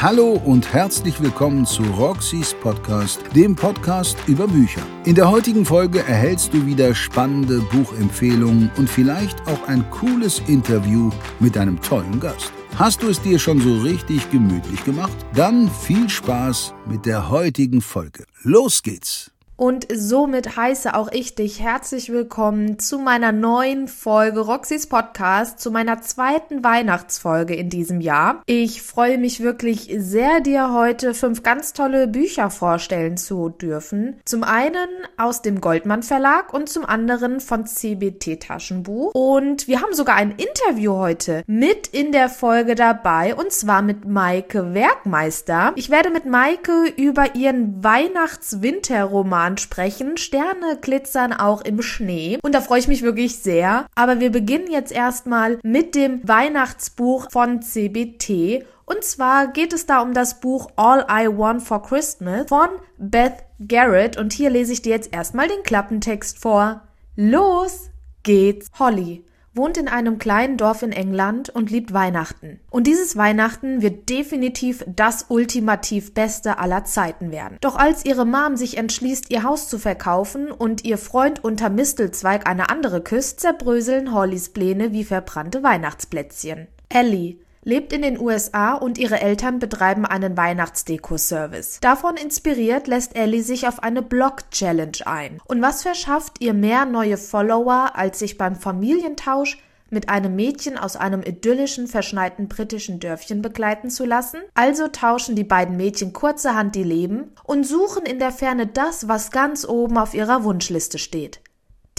Hallo und herzlich willkommen zu Roxys Podcast, dem Podcast über Bücher. In der heutigen Folge erhältst du wieder spannende Buchempfehlungen und vielleicht auch ein cooles Interview mit einem tollen Gast. Hast du es dir schon so richtig gemütlich gemacht? Dann viel Spaß mit der heutigen Folge. Los geht's! Und somit heiße auch ich dich herzlich willkommen zu meiner neuen Folge Roxys Podcast, zu meiner zweiten Weihnachtsfolge in diesem Jahr. Ich freue mich wirklich sehr, dir heute fünf ganz tolle Bücher vorstellen zu dürfen. Zum einen aus dem Goldmann Verlag und zum anderen von CBT Taschenbuch. Und wir haben sogar ein Interview heute mit in der Folge dabei und zwar mit Maike Werkmeister. Ich werde mit Maike über ihren Weihnachts-Winterroman Roman sprechen. Sterne glitzern auch im Schnee. Und da freue ich mich wirklich sehr. Aber wir beginnen jetzt erstmal mit dem Weihnachtsbuch von CBT. Und zwar geht es da um das Buch All I Want for Christmas von Beth Garrett. Und hier lese ich dir jetzt erstmal den Klappentext vor. Los geht's, Holly wohnt in einem kleinen Dorf in England und liebt Weihnachten. Und dieses Weihnachten wird definitiv das ultimativ beste aller Zeiten werden. Doch als ihre Mom sich entschließt, ihr Haus zu verkaufen und ihr Freund unter Mistelzweig eine andere küsst, zerbröseln Hollys Pläne wie verbrannte Weihnachtsplätzchen. Ellie, lebt in den USA und ihre Eltern betreiben einen Weihnachtsdeko-Service. Davon inspiriert lässt Ellie sich auf eine Blog-Challenge ein. Und was verschafft ihr mehr neue Follower, als sich beim Familientausch mit einem Mädchen aus einem idyllischen, verschneiten britischen Dörfchen begleiten zu lassen? Also tauschen die beiden Mädchen kurzerhand die Leben und suchen in der Ferne das, was ganz oben auf ihrer Wunschliste steht.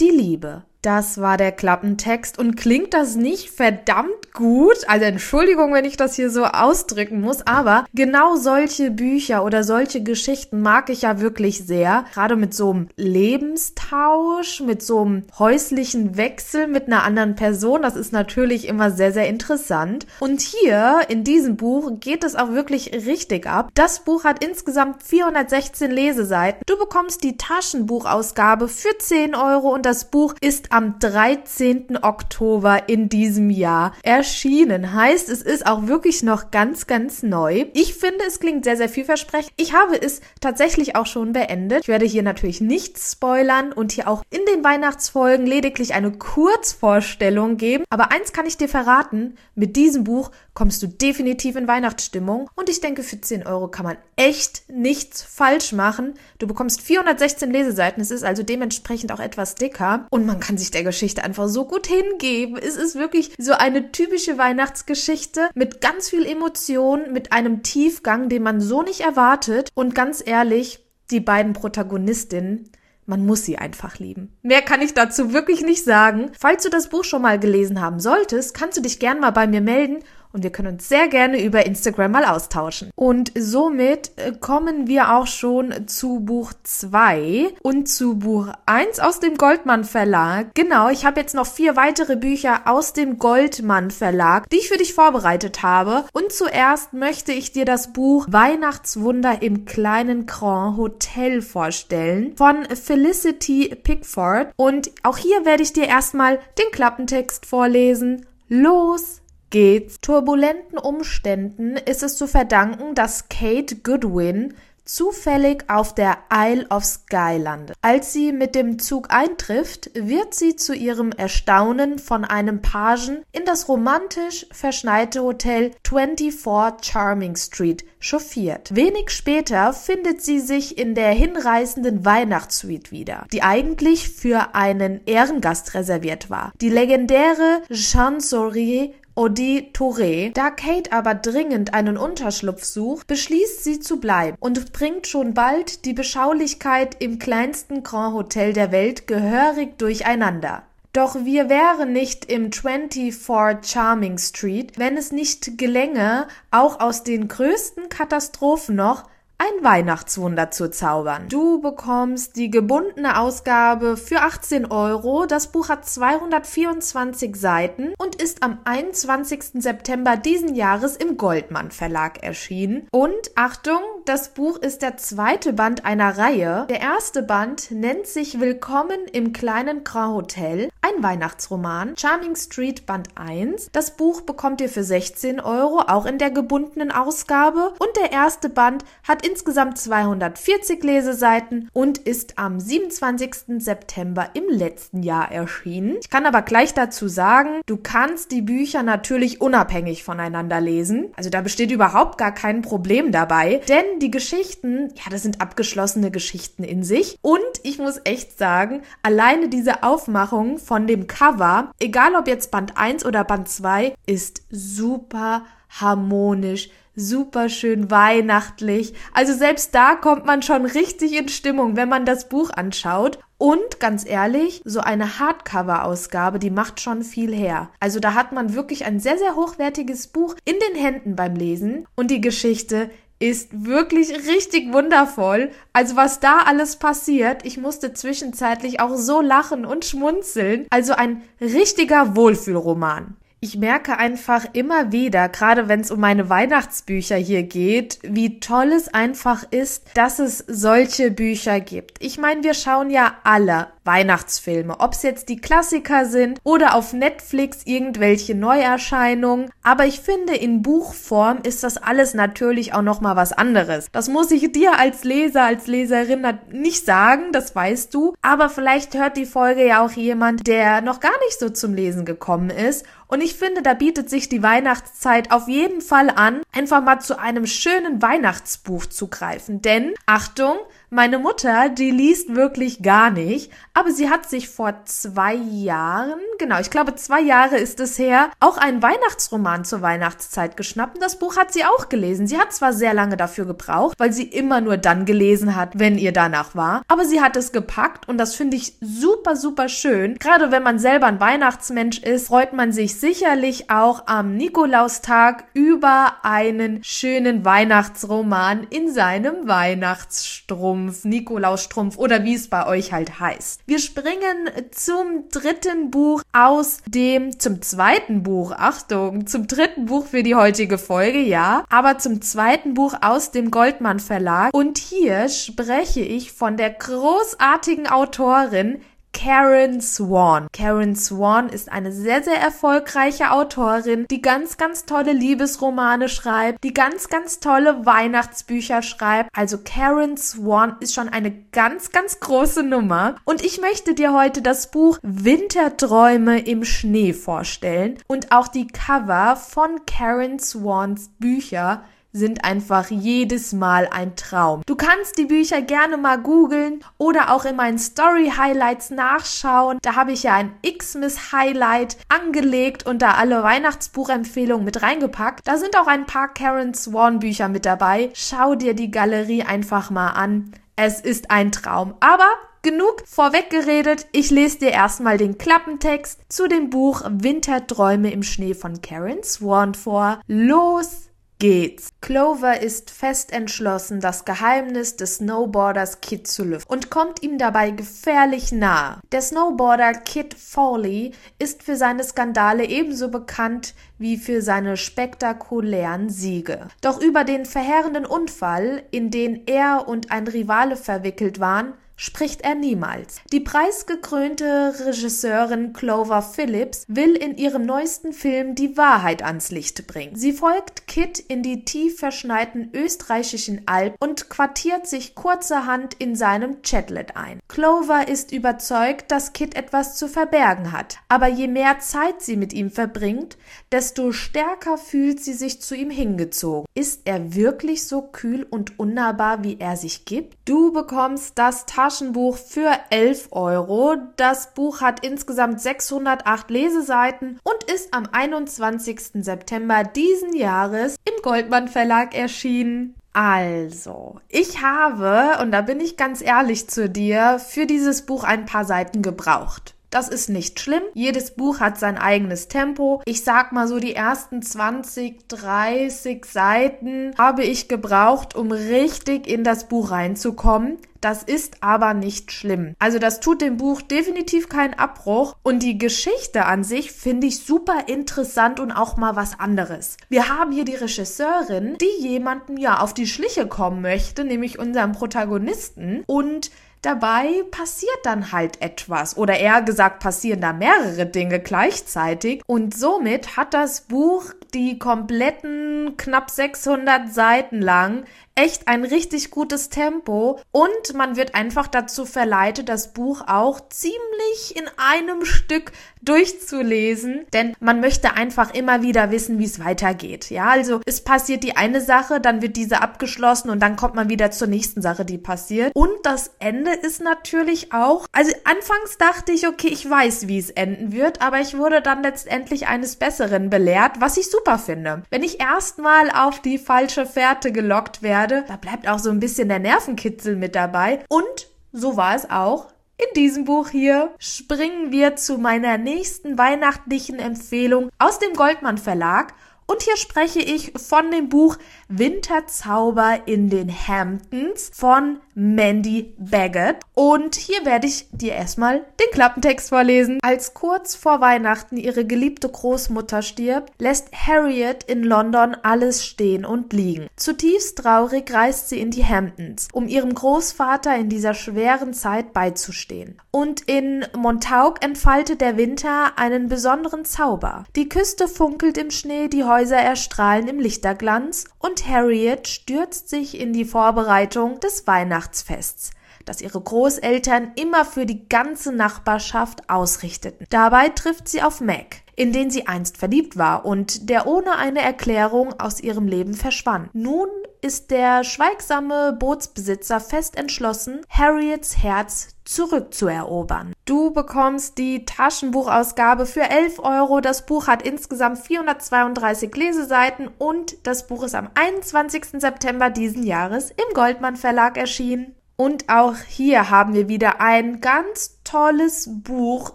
Die Liebe. Das war der Klappentext. Und klingt das nicht verdammt gut? Also Entschuldigung, wenn ich das hier so ausdrücken muss, aber genau solche Bücher oder solche Geschichten mag ich ja wirklich sehr. Gerade mit so einem Lebenstausch, mit so einem häuslichen Wechsel mit einer anderen Person. Das ist natürlich immer sehr, sehr interessant. Und hier in diesem Buch geht es auch wirklich richtig ab. Das Buch hat insgesamt 416 Leseseiten. Du bekommst die Taschenbuchausgabe für 10 Euro und das Buch ist am 13. Oktober in diesem Jahr erschienen. Heißt, es ist auch wirklich noch ganz, ganz neu. Ich finde, es klingt sehr, sehr vielversprechend. Ich habe es tatsächlich auch schon beendet. Ich werde hier natürlich nichts spoilern und hier auch in den Weihnachtsfolgen lediglich eine Kurzvorstellung geben. Aber eins kann ich dir verraten, mit diesem Buch kommst du definitiv in Weihnachtsstimmung und ich denke, für 10 Euro kann man echt nichts falsch machen. Du bekommst 416 Leseseiten, es ist also dementsprechend auch etwas dicker und man kann sich der Geschichte einfach so gut hingeben. Es ist wirklich so eine typische Weihnachtsgeschichte mit ganz viel Emotion, mit einem Tiefgang, den man so nicht erwartet und ganz ehrlich, die beiden Protagonistinnen man muss sie einfach lieben. Mehr kann ich dazu wirklich nicht sagen. Falls du das Buch schon mal gelesen haben solltest, kannst du dich gern mal bei mir melden und wir können uns sehr gerne über Instagram mal austauschen. Und somit äh, kommen wir auch schon zu Buch 2 und zu Buch 1 aus dem Goldmann Verlag. Genau, ich habe jetzt noch vier weitere Bücher aus dem Goldmann Verlag, die ich für dich vorbereitet habe. Und zuerst möchte ich dir das Buch Weihnachtswunder im kleinen Grand Hotel vorstellen von Felicity Pickford. Und auch hier werde ich dir erstmal den Klappentext vorlesen. Los geht's. Turbulenten Umständen ist es zu verdanken, dass Kate Goodwin zufällig auf der Isle of Skye landet. Als sie mit dem Zug eintrifft, wird sie zu ihrem Erstaunen von einem Pagen in das romantisch verschneite Hotel 24 Charming Street chauffiert. Wenig später findet sie sich in der hinreißenden Weihnachtssuite wieder, die eigentlich für einen Ehrengast reserviert war. Die legendäre Chansorie Odie Touré. Da Kate aber dringend einen Unterschlupf sucht, beschließt sie zu bleiben und bringt schon bald die Beschaulichkeit im kleinsten Grand Hotel der Welt gehörig durcheinander. Doch wir wären nicht im 24 Charming Street, wenn es nicht gelänge, auch aus den größten Katastrophen noch ein Weihnachtswunder zu zaubern. Du bekommst die gebundene Ausgabe für 18 Euro. Das Buch hat 224 Seiten und ist am 21. September diesen Jahres im Goldmann Verlag erschienen. Und Achtung, das Buch ist der zweite Band einer Reihe. Der erste Band nennt sich Willkommen im kleinen Grand Hotel, ein Weihnachtsroman, Charming Street Band 1. Das Buch bekommt ihr für 16 Euro, auch in der gebundenen Ausgabe. Und der erste Band hat insgesamt 240 Leseseiten und ist am 27. September im letzten Jahr erschienen. Ich kann aber gleich dazu sagen, du kannst die Bücher natürlich unabhängig voneinander lesen. Also da besteht überhaupt gar kein Problem dabei, denn die Geschichten, ja, das sind abgeschlossene Geschichten in sich. Und ich muss echt sagen, alleine diese Aufmachung von dem Cover, egal ob jetzt Band 1 oder Band 2, ist super harmonisch, super schön weihnachtlich. Also selbst da kommt man schon richtig in Stimmung, wenn man das Buch anschaut. Und ganz ehrlich, so eine Hardcover-Ausgabe, die macht schon viel her. Also da hat man wirklich ein sehr, sehr hochwertiges Buch in den Händen beim Lesen und die Geschichte ist wirklich richtig wundervoll. Also was da alles passiert, ich musste zwischenzeitlich auch so lachen und schmunzeln. Also ein richtiger Wohlfühlroman. Ich merke einfach immer wieder, gerade wenn es um meine Weihnachtsbücher hier geht, wie toll es einfach ist, dass es solche Bücher gibt. Ich meine, wir schauen ja alle Weihnachtsfilme, ob es jetzt die Klassiker sind oder auf Netflix irgendwelche Neuerscheinungen, aber ich finde in Buchform ist das alles natürlich auch noch mal was anderes. Das muss ich dir als Leser, als Leserin nicht sagen, das weißt du, aber vielleicht hört die Folge ja auch jemand, der noch gar nicht so zum Lesen gekommen ist und ich finde, da bietet sich die Weihnachtszeit auf jeden Fall an, einfach mal zu einem schönen Weihnachtsbuch zu greifen. Denn, Achtung, meine Mutter, die liest wirklich gar nicht, aber sie hat sich vor zwei Jahren, genau, ich glaube zwei Jahre ist es her, auch einen Weihnachtsroman zur Weihnachtszeit geschnappt und das Buch hat sie auch gelesen. Sie hat zwar sehr lange dafür gebraucht, weil sie immer nur dann gelesen hat, wenn ihr danach war, aber sie hat es gepackt und das finde ich super, super schön. Gerade wenn man selber ein Weihnachtsmensch ist, freut man sich sicherlich auch am Nikolaustag über einen schönen Weihnachtsroman in seinem Weihnachtsstrom. Strumpf, Nikolausstrumpf oder wie es bei euch halt heißt. Wir springen zum dritten Buch aus dem, zum zweiten Buch, Achtung, zum dritten Buch für die heutige Folge, ja, aber zum zweiten Buch aus dem Goldmann Verlag. Und hier spreche ich von der großartigen Autorin Karen Swan. Karen Swan ist eine sehr, sehr erfolgreiche Autorin, die ganz, ganz tolle Liebesromane schreibt, die ganz, ganz tolle Weihnachtsbücher schreibt. Also Karen Swan ist schon eine ganz, ganz große Nummer. Und ich möchte dir heute das Buch Winterträume im Schnee vorstellen und auch die Cover von Karen Swans Bücher sind einfach jedes Mal ein Traum. Du kannst die Bücher gerne mal googeln oder auch in meinen Story Highlights nachschauen. Da habe ich ja ein Xmas Highlight angelegt und da alle Weihnachtsbuchempfehlungen mit reingepackt. Da sind auch ein paar Karen Swan Bücher mit dabei. Schau dir die Galerie einfach mal an. Es ist ein Traum. Aber Genug vorweggeredet, ich lese dir erstmal den Klappentext zu dem Buch Winterträume im Schnee von Karen Swan vor. Los geht's. Clover ist fest entschlossen, das Geheimnis des Snowboarders Kid zu lüften und kommt ihm dabei gefährlich nahe. Der Snowboarder Kid Foley ist für seine Skandale ebenso bekannt wie für seine spektakulären Siege. Doch über den verheerenden Unfall, in den er und ein Rivale verwickelt waren, spricht er niemals. Die preisgekrönte Regisseurin Clover Phillips will in ihrem neuesten Film die Wahrheit ans Licht bringen. Sie folgt Kit in die tief verschneiten österreichischen Alpen und quartiert sich kurzerhand in seinem Chatlet ein. Clover ist überzeugt, dass Kit etwas zu verbergen hat, aber je mehr Zeit sie mit ihm verbringt, desto stärker fühlt sie sich zu ihm hingezogen. Ist er wirklich so kühl und unnahbar, wie er sich gibt? Du bekommst das Taschen Taschenbuch für 11 Euro. Das Buch hat insgesamt 608 Leseseiten und ist am 21. September diesen Jahres im Goldmann Verlag erschienen. Also, ich habe, und da bin ich ganz ehrlich zu dir, für dieses Buch ein paar Seiten gebraucht. Das ist nicht schlimm. Jedes Buch hat sein eigenes Tempo. Ich sag mal so, die ersten 20, 30 Seiten habe ich gebraucht, um richtig in das Buch reinzukommen. Das ist aber nicht schlimm. Also das tut dem Buch definitiv keinen Abbruch und die Geschichte an sich finde ich super interessant und auch mal was anderes. Wir haben hier die Regisseurin, die jemandem ja auf die Schliche kommen möchte, nämlich unserem Protagonisten und Dabei passiert dann halt etwas. Oder eher gesagt passieren da mehrere Dinge gleichzeitig. Und somit hat das Buch die kompletten knapp 600 Seiten lang echt ein richtig gutes Tempo und man wird einfach dazu verleitet, das Buch auch ziemlich in einem Stück durchzulesen, denn man möchte einfach immer wieder wissen, wie es weitergeht. Ja, also es passiert die eine Sache, dann wird diese abgeschlossen und dann kommt man wieder zur nächsten Sache, die passiert. Und das Ende ist natürlich auch, also anfangs dachte ich, okay, ich weiß, wie es enden wird, aber ich wurde dann letztendlich eines Besseren belehrt, was ich super finde. Wenn ich erstmal auf die falsche Fährte gelockt werde, werde, da bleibt auch so ein bisschen der Nervenkitzel mit dabei. Und so war es auch in diesem Buch hier springen wir zu meiner nächsten weihnachtlichen Empfehlung aus dem Goldmann Verlag und hier spreche ich von dem Buch Winterzauber in den Hamptons von Mandy Baggett. Und hier werde ich dir erstmal den Klappentext vorlesen. Als kurz vor Weihnachten ihre geliebte Großmutter stirbt, lässt Harriet in London alles stehen und liegen. Zutiefst traurig reist sie in die Hamptons, um ihrem Großvater in dieser schweren Zeit beizustehen. Und in Montauk entfaltet der Winter einen besonderen Zauber. Die Küste funkelt im Schnee, die Häuser Häuser erstrahlen im Lichterglanz und Harriet stürzt sich in die Vorbereitung des Weihnachtsfests das ihre Großeltern immer für die ganze Nachbarschaft ausrichteten. Dabei trifft sie auf Mac, in den sie einst verliebt war und der ohne eine Erklärung aus ihrem Leben verschwand. Nun ist der schweigsame Bootsbesitzer fest entschlossen, Harriets Herz zurückzuerobern. Du bekommst die Taschenbuchausgabe für 11 Euro. Das Buch hat insgesamt 432 Leseseiten und das Buch ist am 21. September diesen Jahres im Goldmann Verlag erschienen. Und auch hier haben wir wieder ein ganz tolles Buch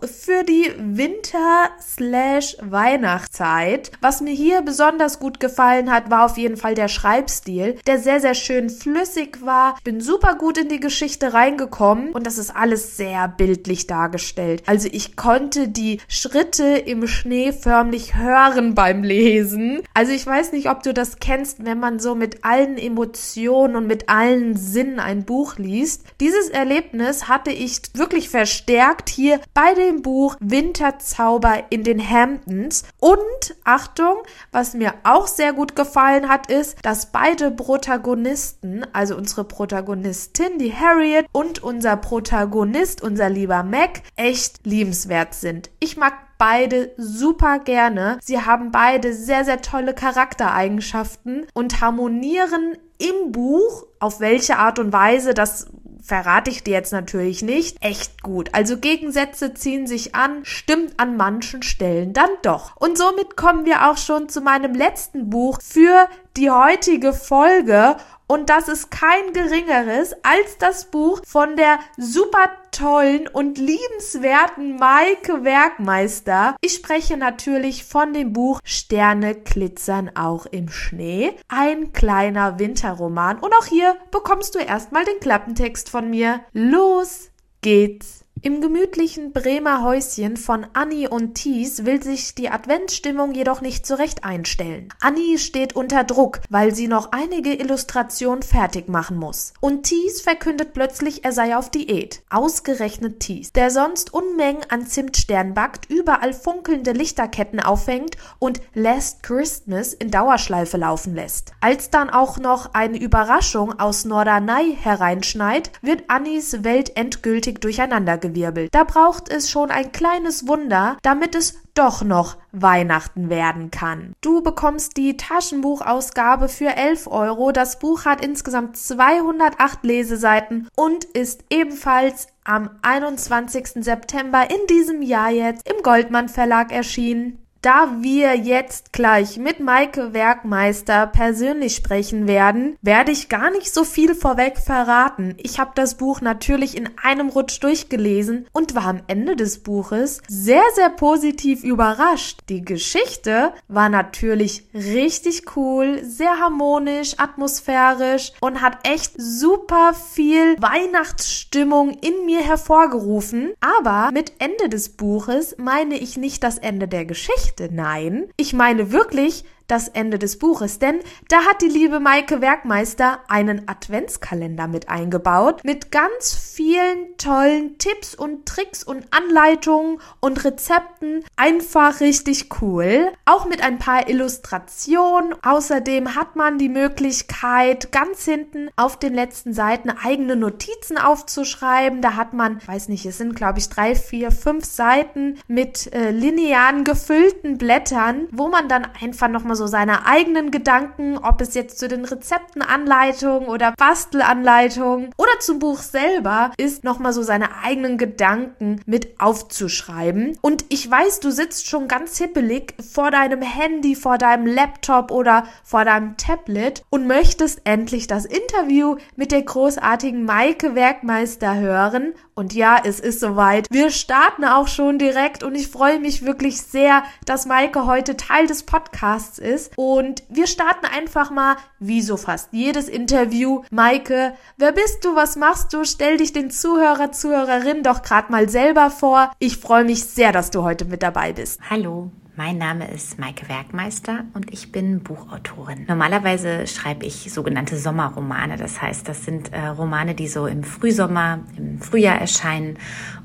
für die Winter-Weihnachtszeit. Was mir hier besonders gut gefallen hat, war auf jeden Fall der Schreibstil, der sehr, sehr schön flüssig war. Bin super gut in die Geschichte reingekommen und das ist alles sehr bildlich dargestellt. Also ich konnte die Schritte im Schnee förmlich hören beim Lesen. Also ich weiß nicht, ob du das kennst, wenn man so mit allen Emotionen und mit allen Sinnen ein Buch liest. Dieses Erlebnis hatte ich wirklich verstanden verstärkt hier bei dem Buch Winterzauber in den Hamptons. Und Achtung, was mir auch sehr gut gefallen hat, ist, dass beide Protagonisten, also unsere Protagonistin, die Harriet, und unser Protagonist, unser lieber Mac, echt liebenswert sind. Ich mag beide super gerne. Sie haben beide sehr, sehr tolle Charaktereigenschaften und harmonieren im Buch, auf welche Art und Weise, das verrate ich dir jetzt natürlich nicht, echt gut. Also Gegensätze ziehen sich an, stimmt an manchen Stellen dann doch. Und somit kommen wir auch schon zu meinem letzten Buch für die heutige Folge und das ist kein geringeres als das Buch von der super tollen und liebenswerten Maike Werkmeister. Ich spreche natürlich von dem Buch Sterne glitzern auch im Schnee. Ein kleiner Winterroman. Und auch hier bekommst du erstmal den Klappentext von mir. Los geht's! Im gemütlichen Bremer Häuschen von Annie und Thies will sich die Adventsstimmung jedoch nicht zurecht einstellen. Annie steht unter Druck, weil sie noch einige Illustrationen fertig machen muss. Und Thies verkündet plötzlich, er sei auf Diät. Ausgerechnet Thies, der sonst Unmengen an Zimtstern backt, überall funkelnde Lichterketten aufhängt und Last Christmas in Dauerschleife laufen lässt. Als dann auch noch eine Überraschung aus Norderney hereinschneit, wird Annies Welt endgültig durcheinandergewirbelt aufgewirbelt. Da braucht es schon ein kleines Wunder, damit es doch noch Weihnachten werden kann. Du bekommst die Taschenbuchausgabe für 11 Euro. Das Buch hat insgesamt 208 Leseseiten und ist ebenfalls am 21. September in diesem Jahr jetzt im Goldmann Verlag erschienen. Da wir jetzt gleich mit Maike Werkmeister persönlich sprechen werden, werde ich gar nicht so viel vorweg verraten. Ich habe das Buch natürlich in einem Rutsch durchgelesen und war am Ende des Buches sehr, sehr positiv überrascht. Die Geschichte war natürlich richtig cool, sehr harmonisch, atmosphärisch und hat echt super viel Weihnachtsstimmung in mir hervorgerufen. Aber mit Ende des Buches meine ich nicht das Ende der Geschichte, nein, ich meine wirklich das Ende des Buches, denn da hat die liebe Maike Werkmeister einen Adventskalender mit eingebaut mit ganz vielen tollen Tipps und Tricks und Anleitungen und Rezepten. Einfach richtig cool. Auch mit ein paar Illustrationen. Außerdem hat man die Möglichkeit, ganz hinten auf den letzten Seiten eigene Notizen aufzuschreiben. Da hat man, weiß nicht, es sind glaube ich drei, vier, fünf Seiten mit äh, linearen gefüllten Blättern, wo man dann einfach nochmal so seine eigenen Gedanken, ob es jetzt zu den Rezepten, Anleitungen oder Bastelanleitungen oder zum Buch selber ist, nochmal so seine eigenen Gedanken mit aufzuschreiben. Und ich weiß, du sitzt schon ganz hippelig vor deinem Handy, vor deinem Laptop oder vor deinem Tablet und möchtest endlich das Interview mit der großartigen Maike Werkmeister hören. Und ja, es ist soweit. Wir starten auch schon direkt und ich freue mich wirklich sehr, dass Maike heute Teil des Podcasts ist. Und wir starten einfach mal, wie so fast jedes Interview. Maike, wer bist du? Was machst du? Stell dich den Zuhörer, Zuhörerin doch gerade mal selber vor. Ich freue mich sehr, dass du heute mit dabei bist. Hallo. Mein Name ist Maike Werkmeister und ich bin Buchautorin. Normalerweise schreibe ich sogenannte Sommerromane. Das heißt, das sind äh, Romane, die so im Frühsommer, im Frühjahr erscheinen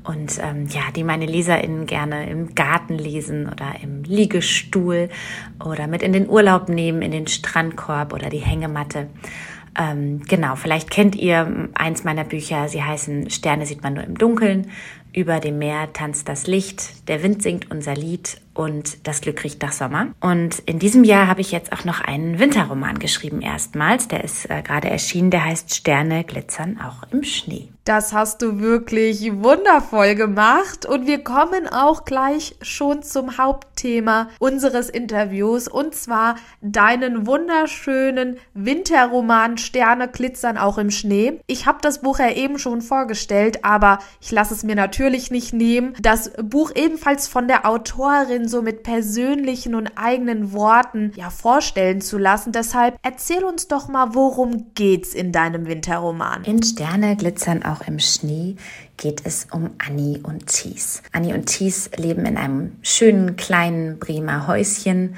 und ähm, ja, die meine LeserInnen gerne im Garten lesen oder im Liegestuhl oder mit in den Urlaub nehmen, in den Strandkorb oder die Hängematte. Ähm, genau, vielleicht kennt ihr eins meiner Bücher. Sie heißen Sterne sieht man nur im Dunkeln. Über dem Meer tanzt das Licht, der Wind singt unser Lied und das Glück riecht nach Sommer. Und in diesem Jahr habe ich jetzt auch noch einen Winterroman geschrieben erstmals. Der ist äh, gerade erschienen, der heißt Sterne glitzern auch im Schnee. Das hast du wirklich wundervoll gemacht und wir kommen auch gleich schon zum Hauptthema unseres Interviews und zwar deinen wunderschönen Winterroman Sterne glitzern auch im Schnee. Ich habe das Buch ja eben schon vorgestellt, aber ich lasse es mir natürlich nicht nehmen, das Buch ebenfalls von der Autorin so mit persönlichen und eigenen Worten ja vorstellen zu lassen. Deshalb erzähl uns doch mal, worum geht's in deinem Winterroman? In Sterne glitzern auch im Schnee geht es um Annie und Thies. Annie und Thies leben in einem schönen kleinen Bremer Häuschen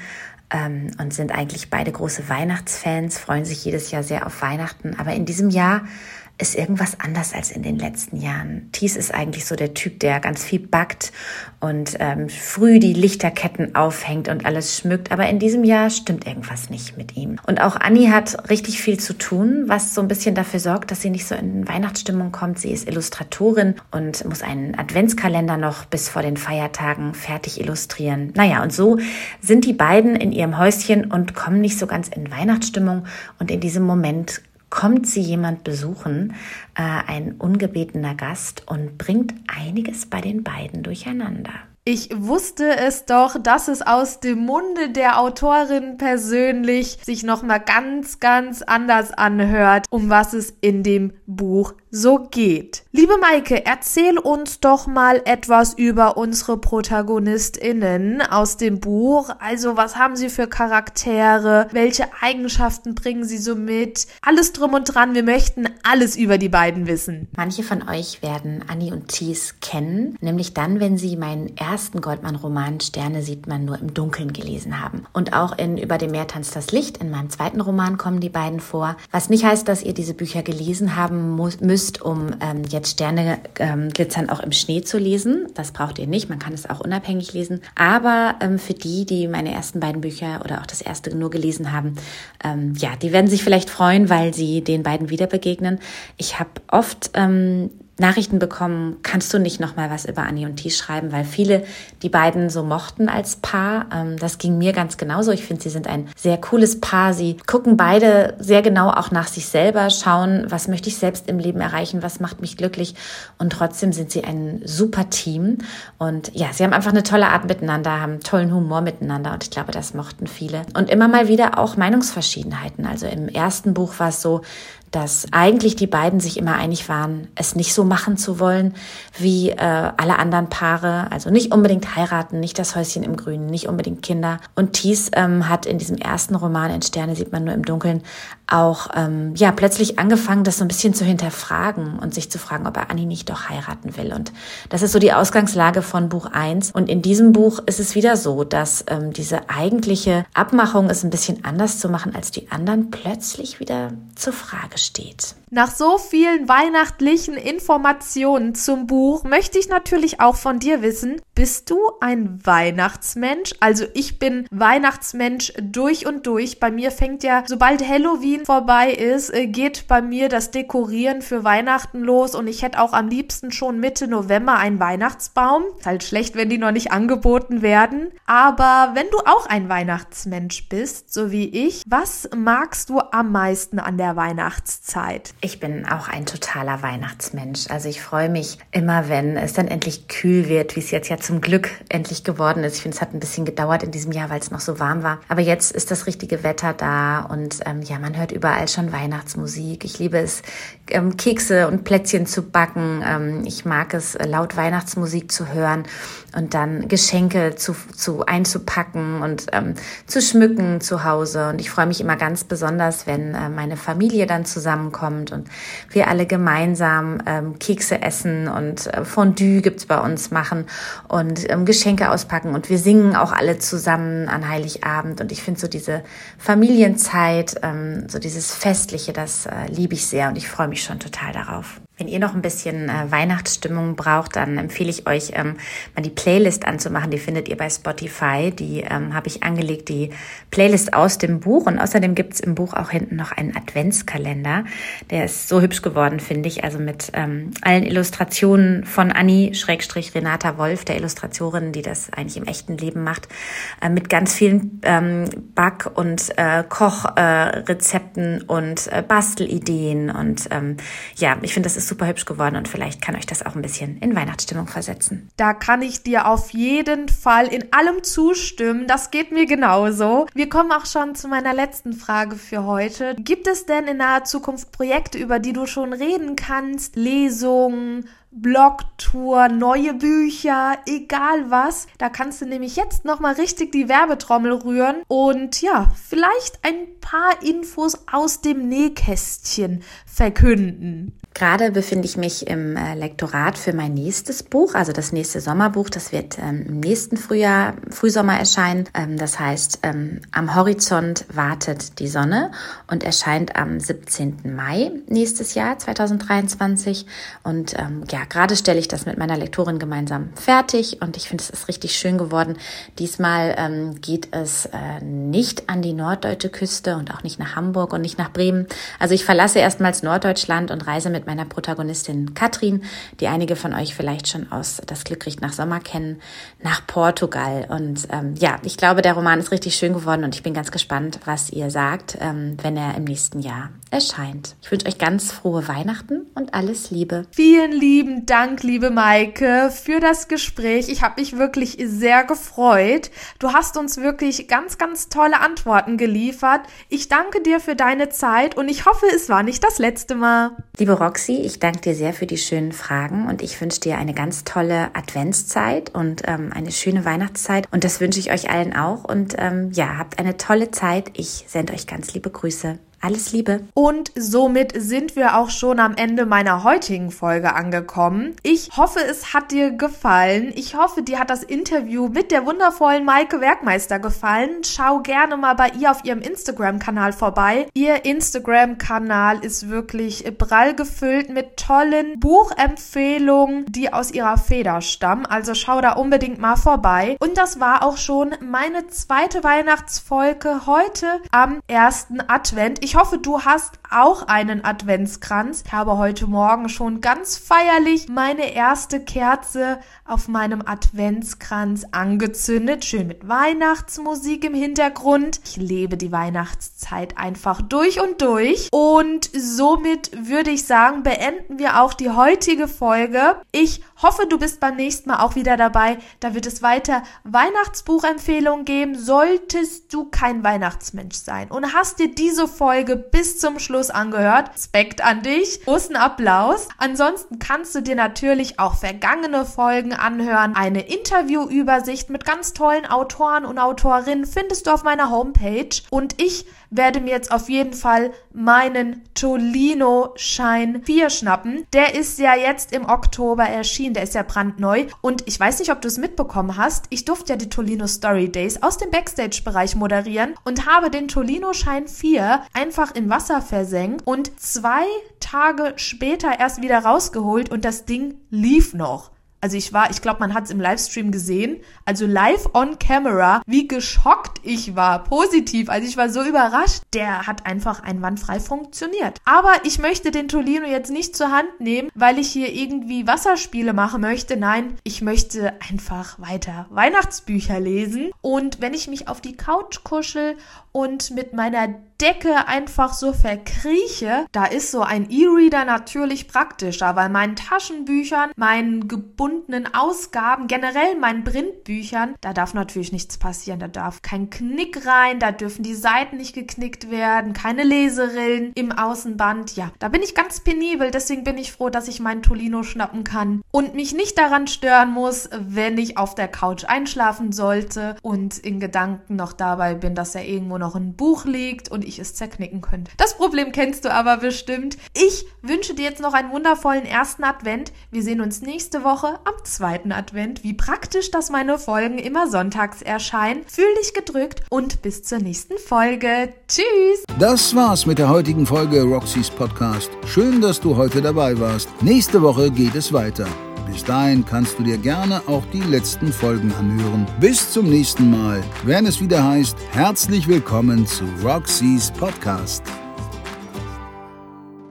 ähm, und sind eigentlich beide große Weihnachtsfans, freuen sich jedes Jahr sehr auf Weihnachten. Aber in diesem Jahr ist irgendwas anders als in den letzten Jahren. Thies ist eigentlich so der Typ, der ganz viel backt und ähm, früh die Lichterketten aufhängt und alles schmückt. Aber in diesem Jahr stimmt irgendwas nicht mit ihm. Und auch Annie hat richtig viel zu tun, was so ein bisschen dafür sorgt, dass sie nicht so in Weihnachtsstimmung kommt. Sie ist Illustratorin und muss einen Adventskalender noch bis vor den Feiertagen fertig illustrieren. Naja, und so sind die beiden in ihrem Häuschen und kommen nicht so ganz in Weihnachtsstimmung. Und in diesem Moment kommt sie jemand besuchen, äh, ein ungebetener Gast, und bringt einiges bei den beiden durcheinander. Ich wusste es doch, dass es aus dem Munde der Autorin persönlich sich nochmal ganz, ganz anders anhört, um was es in dem Buch so geht. Liebe Maike, erzähl uns doch mal etwas über unsere ProtagonistInnen aus dem Buch. Also, was haben sie für Charaktere? Welche Eigenschaften bringen sie so mit? Alles drum und dran. Wir möchten alles über die beiden wissen. Manche von euch werden Annie und Thies kennen, nämlich dann, wenn sie meinen ersten Goldmann-Roman Sterne sieht man nur im Dunkeln gelesen haben. Und auch in Über dem Meer tanzt das Licht, in meinem zweiten Roman kommen die beiden vor. Was nicht heißt, dass ihr diese Bücher gelesen haben muss, müsst, um ähm, jetzt Sterne ähm, glitzern auch im Schnee zu lesen. Das braucht ihr nicht, man kann es auch unabhängig lesen. Aber ähm, für die, die meine ersten beiden Bücher oder auch das erste nur gelesen haben, ähm, ja, die werden sich vielleicht freuen, weil sie den beiden wieder begegnen. Ich habe oft ähm, Nachrichten bekommen, kannst du nicht noch mal was über Annie und Thies schreiben, weil viele die beiden so mochten als Paar. Ähm, das ging mir ganz genauso. Ich finde, sie sind ein sehr cooles Paar. Sie gucken beide sehr genau auch nach sich selber, schauen, was möchte ich selbst im Leben erreichen, was macht mich glücklich und trotzdem sind sie ein super Team und ja, sie haben einfach eine tolle Art miteinander, haben tollen Humor miteinander und ich glaube, das mochten viele. Und immer mal wieder auch Meinungsverschiedenheiten. Also im ersten Buch war es so, dass eigentlich die beiden sich immer einig waren, es nicht so machen zu wollen wie äh, alle anderen Paare. Also nicht unbedingt heiraten, nicht das Häuschen im Grünen, nicht unbedingt Kinder. Und Thies ähm, hat in diesem ersten Roman, in Sterne sieht man nur im Dunkeln, auch ähm, ja plötzlich angefangen, das so ein bisschen zu hinterfragen und sich zu fragen, ob er Annie nicht doch heiraten will. Und das ist so die Ausgangslage von Buch 1. Und in diesem Buch ist es wieder so, dass ähm, diese eigentliche Abmachung, es ein bisschen anders zu machen als die anderen, plötzlich wieder zur Frage steht. Nach so vielen weihnachtlichen Informationen zum Buch möchte ich natürlich auch von dir wissen, bist du ein Weihnachtsmensch? Also ich bin Weihnachtsmensch durch und durch. Bei mir fängt ja, sobald Halloween vorbei ist, äh, geht bei mir das Dekorieren für Weihnachten los und ich hätte auch am liebsten schon Mitte November einen Weihnachtsbaum. Ist halt schlecht, wenn die noch nicht angeboten werden. Aber wenn du auch ein Weihnachtsmensch bist, so wie ich, was magst du am meisten an der Weihnachtszeit? Ich bin auch ein totaler Weihnachtsmensch. Also ich freue mich immer, wenn es dann endlich kühl wird, wie es jetzt ja zum Glück endlich geworden ist. Ich finde, es hat ein bisschen gedauert in diesem Jahr, weil es noch so warm war. Aber jetzt ist das richtige Wetter da und ähm, ja, man hört überall schon Weihnachtsmusik. Ich liebe es, ähm, Kekse und Plätzchen zu backen. Ähm, ich mag es, laut Weihnachtsmusik zu hören und dann Geschenke zu, zu einzupacken und ähm, zu schmücken zu Hause. Und ich freue mich immer ganz besonders, wenn äh, meine Familie dann zusammenkommt und wir alle gemeinsam ähm, Kekse essen und äh, Fondue gibt's bei uns machen und ähm, Geschenke auspacken und wir singen auch alle zusammen an Heiligabend und ich finde so diese Familienzeit, ähm, so dieses Festliche, das äh, liebe ich sehr und ich freue mich schon total darauf. Wenn ihr noch ein bisschen äh, Weihnachtsstimmung braucht, dann empfehle ich euch, ähm, mal die Playlist anzumachen. Die findet ihr bei Spotify. Die ähm, habe ich angelegt, die Playlist aus dem Buch. Und außerdem gibt's im Buch auch hinten noch einen Adventskalender. Der ist so hübsch geworden, finde ich. Also mit ähm, allen Illustrationen von Annie Schrägstrich Renata Wolf, der Illustratorin, die das eigentlich im echten Leben macht. Äh, mit ganz vielen ähm, Back- und äh, Kochrezepten äh, und äh, Bastelideen. Und ähm, ja, ich finde, das ist ist super hübsch geworden und vielleicht kann euch das auch ein bisschen in Weihnachtsstimmung versetzen. Da kann ich dir auf jeden Fall in allem zustimmen. Das geht mir genauso. Wir kommen auch schon zu meiner letzten Frage für heute. Gibt es denn in naher Zukunft Projekte, über die du schon reden kannst? Lesungen, Blogtour, neue Bücher, egal was. Da kannst du nämlich jetzt nochmal richtig die Werbetrommel rühren und ja, vielleicht ein paar Infos aus dem Nähkästchen verkünden. Gerade befinde ich mich im äh, Lektorat für mein nächstes Buch, also das nächste Sommerbuch. Das wird ähm, im nächsten Frühjahr, Frühsommer erscheinen. Ähm, das heißt, ähm, am Horizont wartet die Sonne und erscheint am 17. Mai nächstes Jahr, 2023. Und ja, gerade stelle ich das mit meiner Lektorin gemeinsam fertig und ich finde, es ist richtig schön geworden. Diesmal geht es äh, nicht an die norddeutsche Küste und auch nicht nach Hamburg und nicht nach Bremen. Also ich verlasse erstmals Norddeutschland und reise mit meiner Protagonistin Katrin, die einige von euch vielleicht schon aus Das Glück riecht nach Sommer kennen, nach Portugal. Und ähm, ja, ich glaube, der Roman ist richtig schön geworden und ich bin ganz gespannt, was ihr sagt, ähm, wenn er im nächsten Jahr erscheint. Ich wünsche euch ganz frohe Weihnachten und alles Liebe. Vielen lieben Dank, liebe Maike, für das Gespräch. Ich habe mich wirklich sehr gefreut. Du hast uns wirklich ganz, ganz tolle Antworten geliefert. Ich danke dir für deine Zeit und ich hoffe, es war nicht das letzte Mal. Liebe Roxy, ich danke dir sehr für die schönen Fragen und ich wünsche dir eine ganz tolle Adventszeit und ähm, eine schöne Weihnachtszeit und das wünsche ich euch allen auch und ähm, ja, habt eine tolle Zeit. Ich sende euch ganz liebe Grüße. Alles Liebe. Und somit sind wir auch schon am Ende meiner heutigen Folge angekommen. Ich hoffe, es hat dir gefallen. Ich hoffe, dir hat das Interview mit der wundervollen Maike Werkmeister gefallen. Schau gerne mal bei ihr auf ihrem Instagram-Kanal vorbei. Ihr Instagram-Kanal ist wirklich prall gefüllt mit tollen Buchempfehlungen, die aus ihrer Feder stammen. Also schau da unbedingt mal vorbei. Und das war auch schon meine zweite Weihnachtsfolge heute am ersten Advent. Ich Ich hoffe, du hast auch einen Adventskranz. Ich habe heute Morgen schon ganz feierlich meine erste Kerze auf meinem Adventskranz angezündet. Schön mit Weihnachtsmusik im Hintergrund. Ich lebe die Weihnachtszeit einfach durch und durch. Und somit würde ich sagen, beenden wir auch die heutige Folge. Ich hoffe, du bist beim nächsten Mal auch wieder dabei. Da wird es weiter Weihnachtsbuchempfehlungen geben. Solltest du kein Weihnachtsmensch sein und hast dir diese Folge bis zum Schluss angehört, Respekt an dich. Großen Applaus. Ansonsten kannst du dir natürlich auch vergangene Folgen anhören. Eine Interviewübersicht mit ganz tollen Autoren und Autorinnen findest du auf meiner Homepage. Und ich werde mir jetzt auf jeden Fall meinen Tolino Shine 4 schnappen. Der ist ja jetzt im Oktober erschienen, der ist ja brandneu. Und ich weiß nicht, ob du es mitbekommen hast. Ich durfte ja die Tolino Story Days aus dem Backstage-Bereich moderieren und habe den Tolino Shine 4 einfach im Wasser versenkt und zwei Tage später erst wieder rausgeholt und das Ding lief noch. Also ich war, ich glaube, man hat es im Livestream gesehen, also live on camera, wie geschockt ich war, positiv. Also ich war so überrascht. Der hat einfach einwandfrei funktioniert. Aber ich möchte den Tolino jetzt nicht zur Hand nehmen, weil ich hier irgendwie Wasserspiele machen möchte. Nein, ich möchte einfach weiter Weihnachtsbücher lesen. Und wenn ich mich auf die Couch kuschel und mit meiner Decke einfach so verkrieche, da ist so ein E-Reader natürlich praktischer, weil meinen Taschenbüchern, meinen gebundenen Ausgaben, generell meinen Printbüchern, da darf natürlich nichts passieren. Da darf kein Knick rein, da dürfen die Seiten nicht geknickt werden, keine Leserillen im Außenband. Ja, da bin ich ganz penibel, deswegen bin ich froh, dass ich meinen Tolino schnappen kann und mich nicht daran stören muss, wenn ich auf der Couch einschlafen sollte und in Gedanken noch dabei bin, dass er irgendwo noch ein Buch liegt und ich es zerknicken könnte. Das Problem kennst du aber bestimmt. Ich wünsche dir jetzt noch einen wundervollen ersten Advent. Wir sehen uns nächste Woche am zweiten Advent. Wie praktisch, dass meine Folgen immer sonntags erscheinen. Fühl dich gedrückt und bis zur nächsten Folge. Tschüss! Das war's mit der heutigen Folge Roxys Podcast. Schön, dass du heute dabei warst. Nächste Woche geht es weiter. Bis dahin kannst du dir gerne auch die letzten Folgen anhören. Bis zum nächsten Mal, wenn es wieder heißt, herzlich willkommen zu Roxys Podcast.